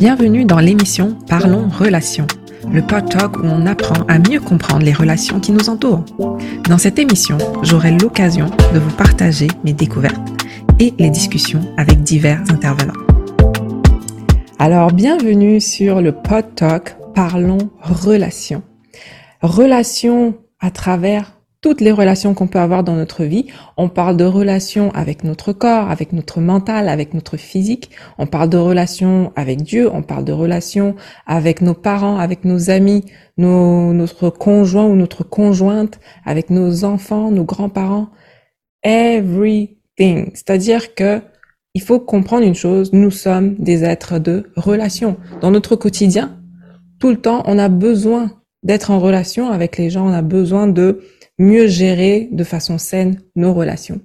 Bienvenue dans l'émission Parlons Relations, le pod talk où on apprend à mieux comprendre les relations qui nous entourent. Dans cette émission, j'aurai l'occasion de vous partager mes découvertes et les discussions avec divers intervenants. Alors, bienvenue sur le pod talk Parlons Relations. Relations à travers toutes les relations qu'on peut avoir dans notre vie. On parle de relations avec notre corps, avec notre mental, avec notre physique. On parle de relations avec Dieu. On parle de relations avec nos parents, avec nos amis, nos, notre conjoint ou notre conjointe, avec nos enfants, nos grands-parents. Everything. C'est-à-dire que il faut comprendre une chose. Nous sommes des êtres de relation. Dans notre quotidien, tout le temps, on a besoin d'être en relation avec les gens. On a besoin de mieux gérer de façon saine nos relations.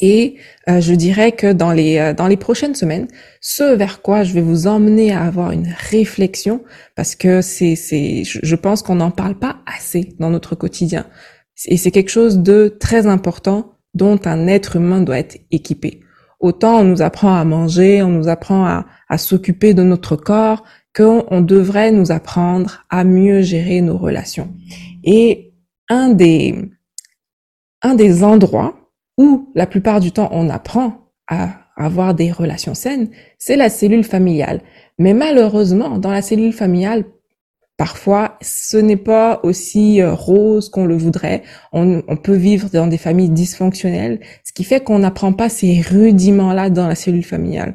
Et euh, je dirais que dans les euh, dans les prochaines semaines, ce vers quoi je vais vous emmener à avoir une réflexion, parce que c'est c'est je pense qu'on n'en parle pas assez dans notre quotidien, et c'est quelque chose de très important dont un être humain doit être équipé. Autant on nous apprend à manger, on nous apprend à, à s'occuper de notre corps, qu'on devrait nous apprendre à mieux gérer nos relations. Et un des, un des endroits où la plupart du temps on apprend à avoir des relations saines, c'est la cellule familiale. Mais malheureusement, dans la cellule familiale, parfois, ce n'est pas aussi euh, rose qu'on le voudrait. On, on, peut vivre dans des familles dysfonctionnelles, ce qui fait qu'on n'apprend pas ces rudiments-là dans la cellule familiale.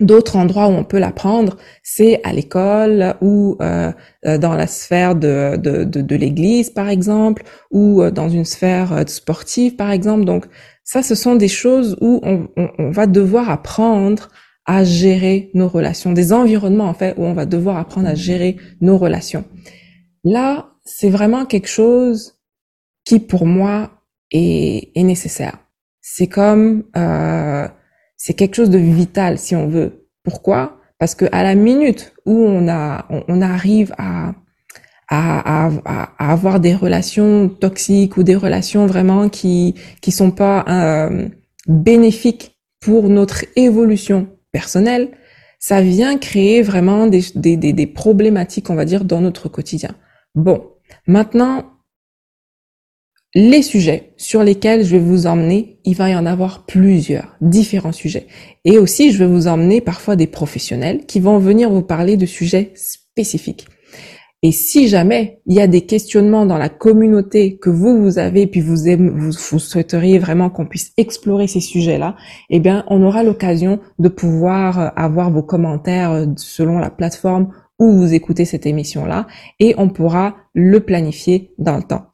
D'autres endroits où on peut l'apprendre, c'est à l'école ou euh, euh, dans la sphère de, de, de, de l'Église, par exemple, ou euh, dans une sphère sportive, par exemple. Donc, ça, ce sont des choses où on, on, on, va devoir apprendre à gérer nos relations, des environnements, en fait, où on va devoir apprendre à gérer nos relations. Là, c'est vraiment quelque chose qui, pour moi, est, est nécessaire. C'est comme... Euh, c'est quelque chose de vital si on veut. Pourquoi? Parce que à la minute où on arrive à, avoir des relations toxiques ou des relations vraiment qui qui sont pas euh, bénéfiques pour notre évolution personnelle, ça vient créer vraiment des problématiques, on va dire, dans notre quotidien. Bon, maintenant, les sujets sur lesquels je vais vous emmener, il va y en avoir plusieurs, différents sujets. Et aussi, je vais vous emmener parfois des professionnels qui vont venir vous parler de sujets spécifiques. Et si jamais il y a des questionnements dans la communauté que vous, vous avez, puis vous, vous, vous souhaiteriez vraiment qu'on puisse explorer ces sujets-là, eh bien, on aura l'occasion de pouvoir euh, avoir vos commentaires euh, selon la plateforme où vous écoutez cette émission-là, et on pourra le planifier dans le temps.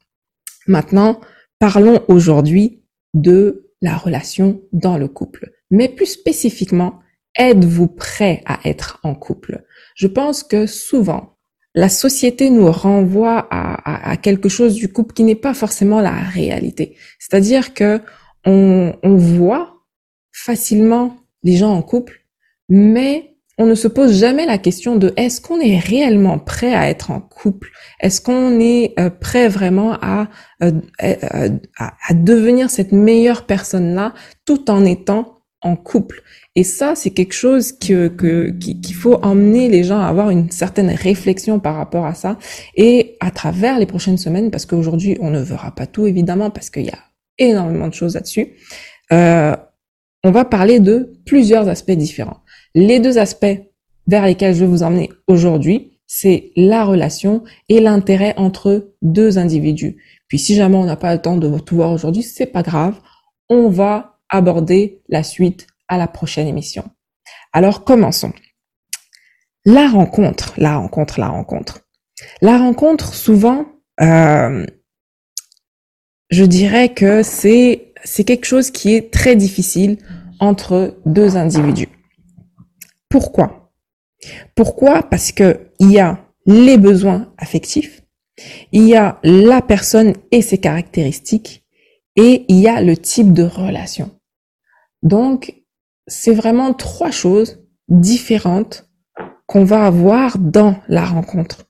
Maintenant, parlons aujourd'hui de la relation dans le couple. Mais plus spécifiquement, êtes-vous prêt à être en couple? Je pense que souvent, la société nous renvoie à, quelque chose du couple qui n'est pas forcément la réalité. C'est-à-dire que on voit facilement les gens en couple, mais on ne se pose jamais la question de est-ce qu'on est réellement prêt à être en couple? Est-ce qu'on est euh, prêt vraiment euh, euh, à, à, devenir cette meilleure personne-là tout en étant en couple? Et ça, c'est quelque chose que qu'il faut emmener les gens à avoir une certaine réflexion par rapport à ça. Et à travers les prochaines semaines, parce qu'aujourd'hui, on ne verra pas tout évidemment, parce qu'il y a énormément de choses là-dessus, on va parler de plusieurs aspects différents. Les deux aspects vers lesquels je vais vous emmener aujourd'hui, c'est la relation et l'intérêt entre deux individus. Puis si jamais on n'a pas le temps de tout voir aujourd'hui, c'est pas grave. On va aborder la suite à la prochaine émission. Alors commençons. La rencontre, la rencontre, la rencontre. La rencontre, souvent, euh, je dirais que c'est c'est quelque chose qui est très difficile entre deux individus. Pourquoi? Pourquoi? Parce que il y a les besoins affectifs, il y a la personne et ses caractéristiques, et il y a le type de relation. Donc, c'est vraiment trois choses différentes qu'on va avoir dans la rencontre.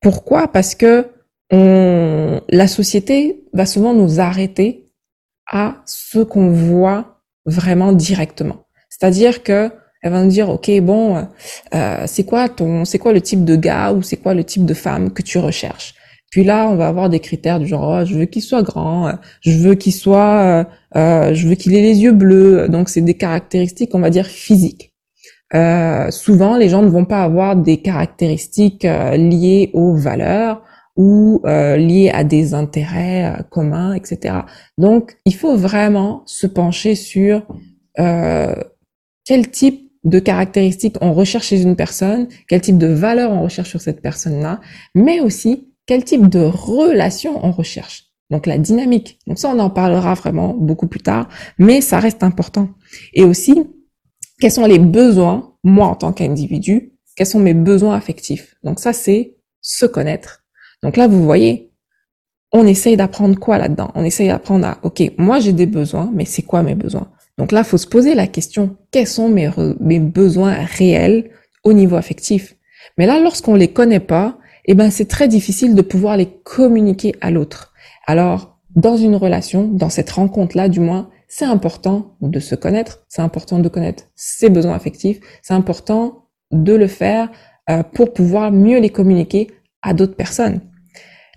Pourquoi? Parce que la société va souvent nous arrêter à ce qu'on voit vraiment directement. C'est-à-dire que Elle va nous dire, ok, bon, euh, c'est quoi ton, c'est quoi le type de gars ou c'est quoi le type de femme que tu recherches? Puis là, on va avoir des critères du genre, oh, je veux qu'il soit grand, je veux qu'il soit, euh, euh, je veux qu'il ait les yeux bleus. Donc c'est des caractéristiques, on va dire physiques. Euh, souvent, les gens ne vont pas avoir des caractéristiques liées aux valeurs ou liées à des intérêts communs, etc. Donc, il faut vraiment se pencher sur quel type de caractéristiques on recherche chez une personne, quel type de valeur on recherche sur cette personne-là, mais aussi quel type de relation on recherche. Donc la dynamique. Donc ça, on en parlera vraiment beaucoup plus tard, mais ça reste important. Et aussi, quels sont les besoins, moi en tant qu'individu, quels sont mes besoins affectifs? Donc ça, c'est se connaître. Donc là, vous voyez, on essaye d'apprendre quoi là-dedans? On essaye d'apprendre à, ok, moi j'ai des besoins, mais c'est quoi mes besoins? Donc là, faut se poser la question, quels sont mes, mes besoins réels au niveau affectif? Mais là, lorsqu'on les connaît pas, eh ben c'est très difficile de pouvoir les communiquer à l'autre. Alors, dans une relation, dans cette rencontre-là du moins, c'est important de se connaître, c'est important de connaître ses besoins affectifs, c'est important de le faire euh, pour pouvoir mieux les communiquer à d'autres personnes.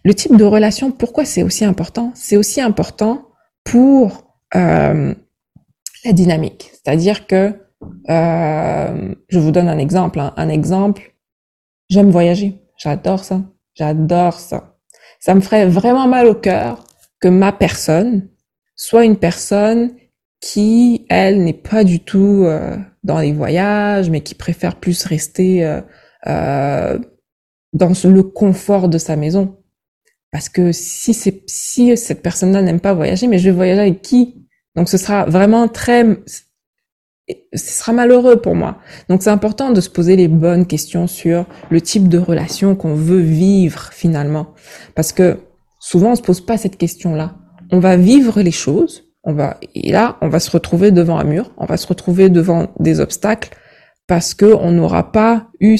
Le type de relation, pourquoi c'est aussi important? C'est aussi important pour euh, la dynamique. C'est-à-dire que, euh, je vous donne un exemple. Hein. Un exemple, j'aime voyager. J'adore ça. J'adore ça. Ça me ferait vraiment mal au cœur que ma personne soit une personne qui, elle, n'est pas du tout euh, dans les voyages, mais qui préfère plus rester euh, euh, dans le confort de sa maison. Parce que si si cette personne-là n'aime pas voyager, mais je vais voyager avec qui? Donc ce sera vraiment très ce sera malheureux pour moi. Donc c'est important de se poser les bonnes questions sur le type de relation qu'on veut vivre finalement. Parce que souvent on se pose pas cette question-là. On va vivre les choses, on va, et là on va se retrouver devant un mur, on va se retrouver devant des obstacles parce que on n'aura pas eu,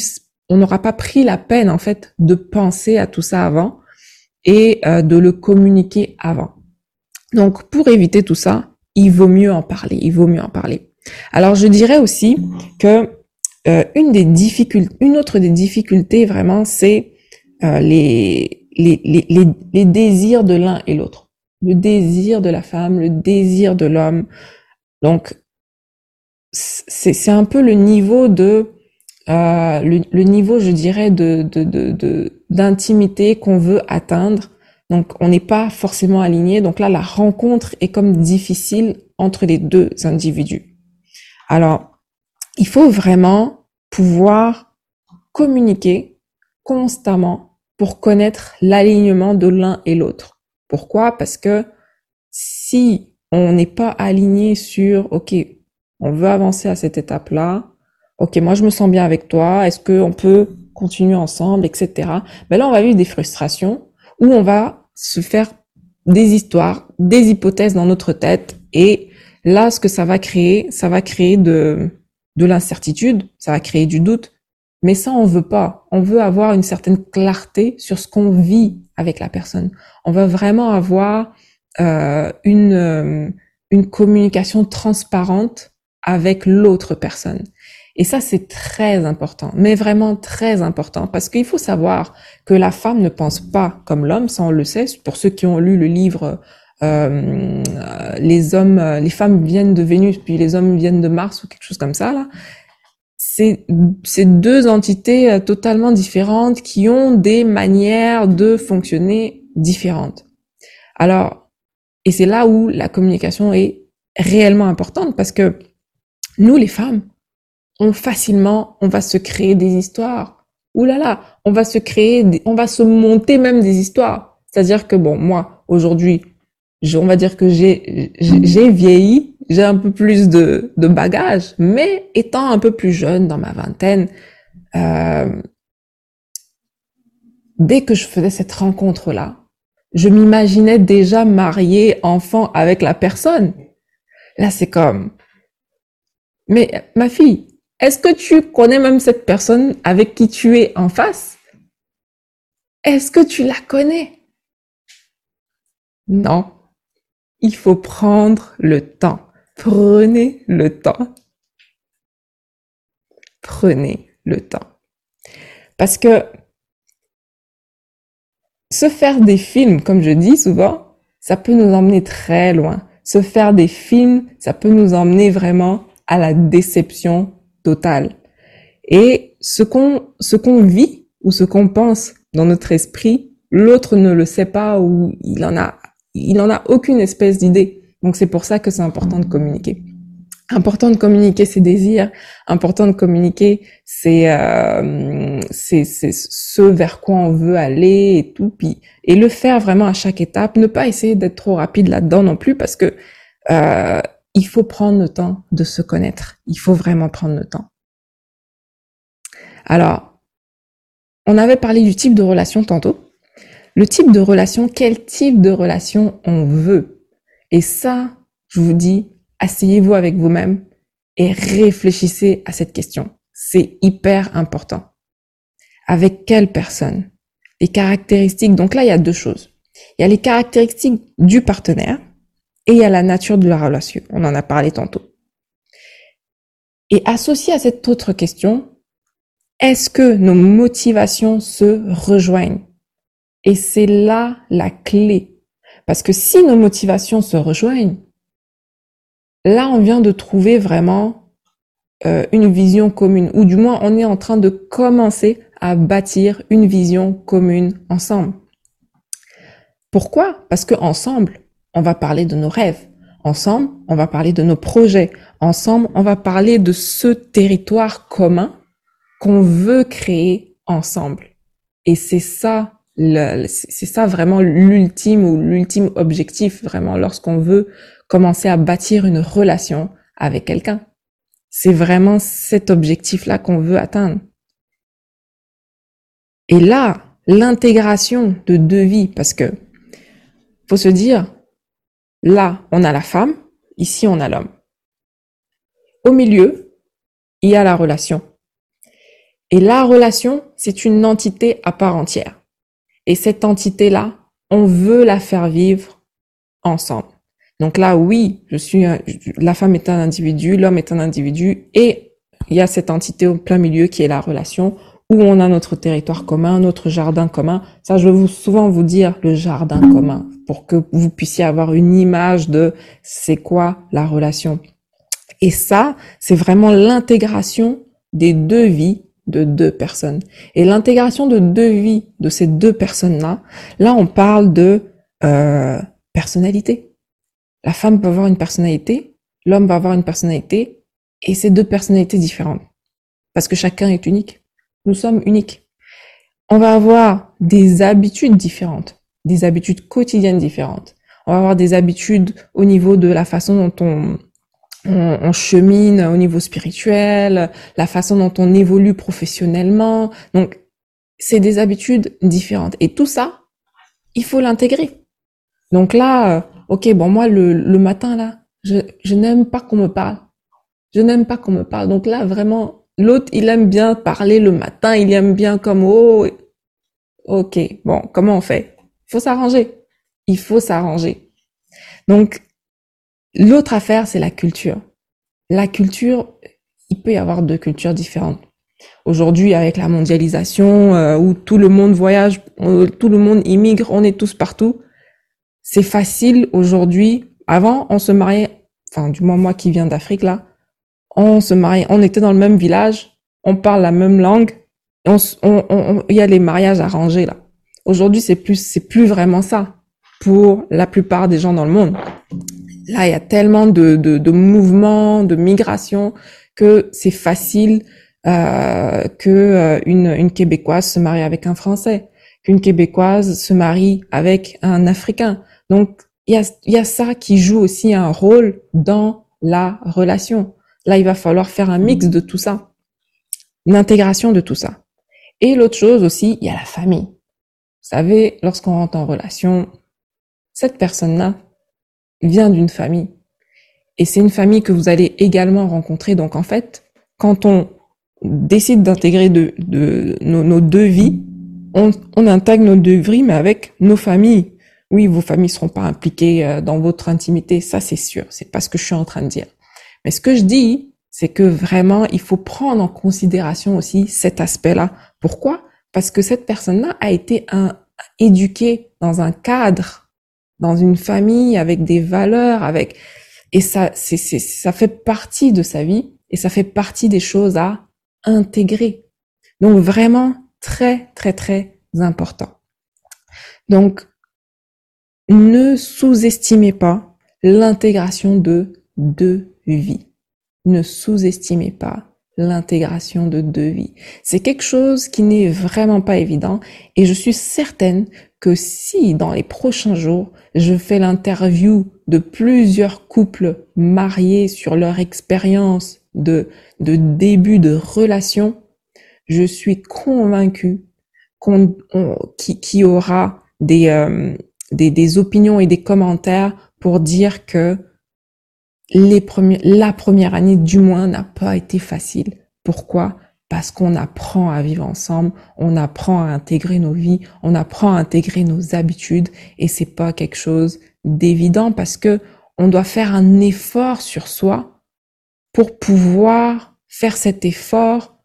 on n'aura pas pris la peine en fait de penser à tout ça avant et euh, de le communiquer avant. Donc pour éviter tout ça, il vaut mieux en parler, il vaut mieux en parler. Alors je dirais aussi que euh, une des difficultés, une autre des difficultés vraiment, c'est euh, les, les, les, les, désirs de l'un et l'autre. Le désir de la femme, le désir de l'homme. Donc c'est un peu le niveau de euh, le, niveau, je dirais, de d'intimité de, qu'on veut atteindre. Donc on n'est pas forcément aligné. Donc là, la rencontre est comme difficile entre les deux individus. Alors, il faut vraiment pouvoir communiquer constamment pour connaître l'alignement de l'un et l'autre. Pourquoi? Parce que si on n'est pas aligné sur, OK, on veut avancer à cette étape-là, OK, moi je me sens bien avec toi, est-ce qu'on peut continuer ensemble, etc. Ben là, on va vivre des frustrations où on va se faire des histoires, des hypothèses dans notre tête et Là, ce que ça va créer, ça va créer de, de l'incertitude, ça va créer du doute. Mais ça, on veut pas. On veut avoir une certaine clarté sur ce qu'on vit avec la personne. On veut vraiment avoir euh, une, euh, une communication transparente avec l'autre personne. Et ça, c'est très important, mais vraiment très important, parce qu'il faut savoir que la femme ne pense pas comme l'homme, ça on le sait, pour ceux qui ont lu le livre euh, les hommes, les femmes viennent de Vénus, puis les hommes viennent de Mars ou quelque chose comme ça là. C'est deux entités euh, totalement différentes qui ont des manières de fonctionner différentes. Alors, et c'est là où la communication est réellement importante parce que nous, les femmes, on facilement, on va se créer des histoires. Ouh là là, on va se créer, on va se monter même des histoires. C'est-à-dire que bon, moi, aujourd'hui, on va dire que j'ai j'ai vieilli, j'ai un peu plus de, de bagages, mais étant un peu plus jeune dans ma vingtaine, euh, dès que je faisais cette rencontre-là, je m'imaginais déjà mariée, enfant avec la personne. Là, c'est comme, mais ma fille, est-ce que tu connais même cette personne avec qui tu es en face? Est-ce que tu la connais? Non il faut prendre le temps. Prenez le temps. prenez le temps. Parce que se faire des films, comme je dis souvent, ça peut nous emmener très loin. Se faire des films, ça peut nous emmener vraiment à la déception totale. Et ce qu'on, ce qu'on vit ou ce qu'on pense dans notre esprit, l'autre ne le sait pas ou il en a, il en a aucune espèce d'idée. Donc c'est pour ça que c'est important de communiquer. Important de communiquer ses désirs, important de communiquer c'est euh, c'est ce vers quoi on veut aller et tout, puis et le faire vraiment à chaque étape. Ne pas essayer d'être trop rapide là-dedans non plus parce que euh, il faut prendre le temps de se connaître. Il faut vraiment prendre le temps. Alors, on avait parlé du type de relation tantôt. Le type de relation, quel type de relation on veut? Et ça, je vous dis, asseyez-vous avec vous-même et réfléchissez à cette question. C'est hyper important. Avec quelle personne? Les caractéristiques. Donc là, il y a deux choses. Il y a les caractéristiques du partenaire et a la nature de la relation. On en a parlé tantôt. Et associé à cette autre question, est-ce que nos motivations se rejoignent? Et c'est là la clé. Parce que si nos motivations se rejoignent, là, on vient de trouver vraiment euh, une vision commune, ou du moins, on est en train de commencer à bâtir une vision commune ensemble. Pourquoi? Parce que ensemble, on va parler de nos rêves. Ensemble, on va parler de nos projets. Ensemble, on va parler de ce territoire commun qu'on veut créer ensemble. Et c'est ça, c'est ça vraiment l'ultime ou l'ultime objectif vraiment lorsqu'on veut commencer à bâtir une relation avec quelqu'un. C'est vraiment cet objectif-là qu'on veut atteindre. Et là, l'intégration de deux vies, parce que faut se dire, Là, on a la femme, ici, on a l'homme. Au milieu, il y a la relation. Et la relation, c'est une entité à part entière. Et cette entité-là, on veut la faire vivre ensemble. Donc là, oui, je suis, la femme est un individu, l'homme est un individu, et il y a cette entité au plein milieu qui est la relation, où on a notre territoire commun, notre jardin commun. Ça, je veux souvent vous dire le jardin commun pour que vous puissiez avoir une image de c'est quoi la relation. Et ça, c'est vraiment l'intégration des deux vies de deux personnes. Et l'intégration de deux vies de ces deux personnes-là, là, on parle de euh, personnalité. La femme peut avoir une personnalité, l'homme va avoir une personnalité, et c'est deux personnalités différentes. Parce que chacun est unique. Nous sommes uniques. On va avoir des habitudes différentes des habitudes quotidiennes différentes. On va avoir des habitudes au niveau de la façon dont on, chemine au niveau spirituel, la façon dont on évolue professionnellement. Donc, c'est des habitudes différentes. Et tout ça, il faut l'intégrer. Donc là, euh, ok, bon, moi, le, le matin, là, je, je n'aime pas qu'on me parle. Je n'aime pas qu'on me parle. Donc là, vraiment, l'autre, il aime bien parler le matin, il aime bien comme, oh, ok, bon, comment on fait? Faut s'arranger. Il faut s'arranger. Donc, l'autre affaire, c'est la culture. La culture, il peut y avoir deux cultures différentes. Aujourd'hui, avec la mondialisation, euh, où tout le monde voyage, tout le monde immigre, on est tous partout, c'est facile aujourd'hui. Avant, on se mariait, enfin, du moins moi qui viens d'Afrique, là, on se mariait, on était dans le même village, on parle la même langue, il on, on, y a les mariages arrangés, là. Aujourd'hui, c'est plus, c'est plus vraiment ça pour la plupart des gens dans le monde. Là, il y a tellement de, de, de mouvements, de migration que c'est facile euh, que euh, une, une québécoise se marie avec un français, qu'une québécoise se marie avec un africain. Donc, il y a, y a ça qui joue aussi un rôle dans la relation. Là, il va falloir faire un mix de tout ça, une intégration de tout ça. Et l'autre chose aussi, il y a la famille. Vous savez, lorsqu'on rentre en relation, cette personne-là vient d'une famille. Et c'est une famille que vous allez également rencontrer. Donc en fait, quand on décide d'intégrer nos, deux vies, on, intègre nos deux vies, mais avec nos familles. Oui, vos familles seront pas impliquées euh, dans votre intimité, ça c'est sûr. C'est pas ce que je suis en train de dire. Mais ce que je dis, c'est que vraiment, il faut prendre en considération aussi cet aspect-là. Pourquoi? Parce que cette personne-là a été éduquée dans un cadre, dans une famille avec des valeurs, avec et ça, ça fait partie de sa vie et ça fait partie des choses à intégrer. Donc vraiment très très très important. Donc ne sous-estimez pas l'intégration de deux vies. Ne sous-estimez pas l'intégration de deux vies. C'est quelque chose qui n'est vraiment pas évident et je suis certaine que si dans les prochains jours, je fais l'interview de plusieurs couples mariés sur leur expérience de, de début de relation, je suis convaincue qu'on, qui, aura des, euh, des, des opinions et des commentaires pour dire que la première année du moins n'a pas été facile. Pourquoi? Parce qu'on apprend à vivre ensemble, on apprend à intégrer nos vies, on apprend à intégrer nos habitudes et c'est pas quelque chose d'évident parce que on doit faire un effort sur soi pour pouvoir faire cet effort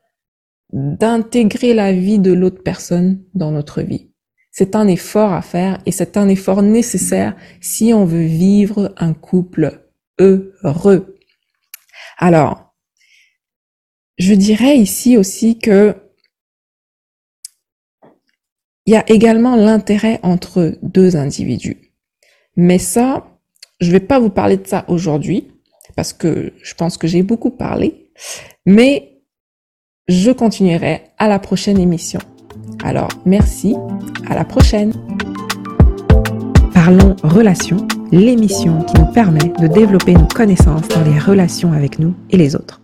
d'intégrer la vie de l'autre personne dans notre vie. C'est un effort à faire et c'est un effort nécessaire si on veut vivre un couple heureux. Alors, je dirais ici aussi que il y a également l'intérêt entre deux individus. Mais ça, je vais pas vous parler de ça aujourd'hui parce que je pense que j'ai beaucoup parlé, mais je continuerai à la prochaine émission. Alors, merci, à la prochaine. Parlons relations l'émission qui nous permet de développer nos connaissances dans les relations avec nous et les autres.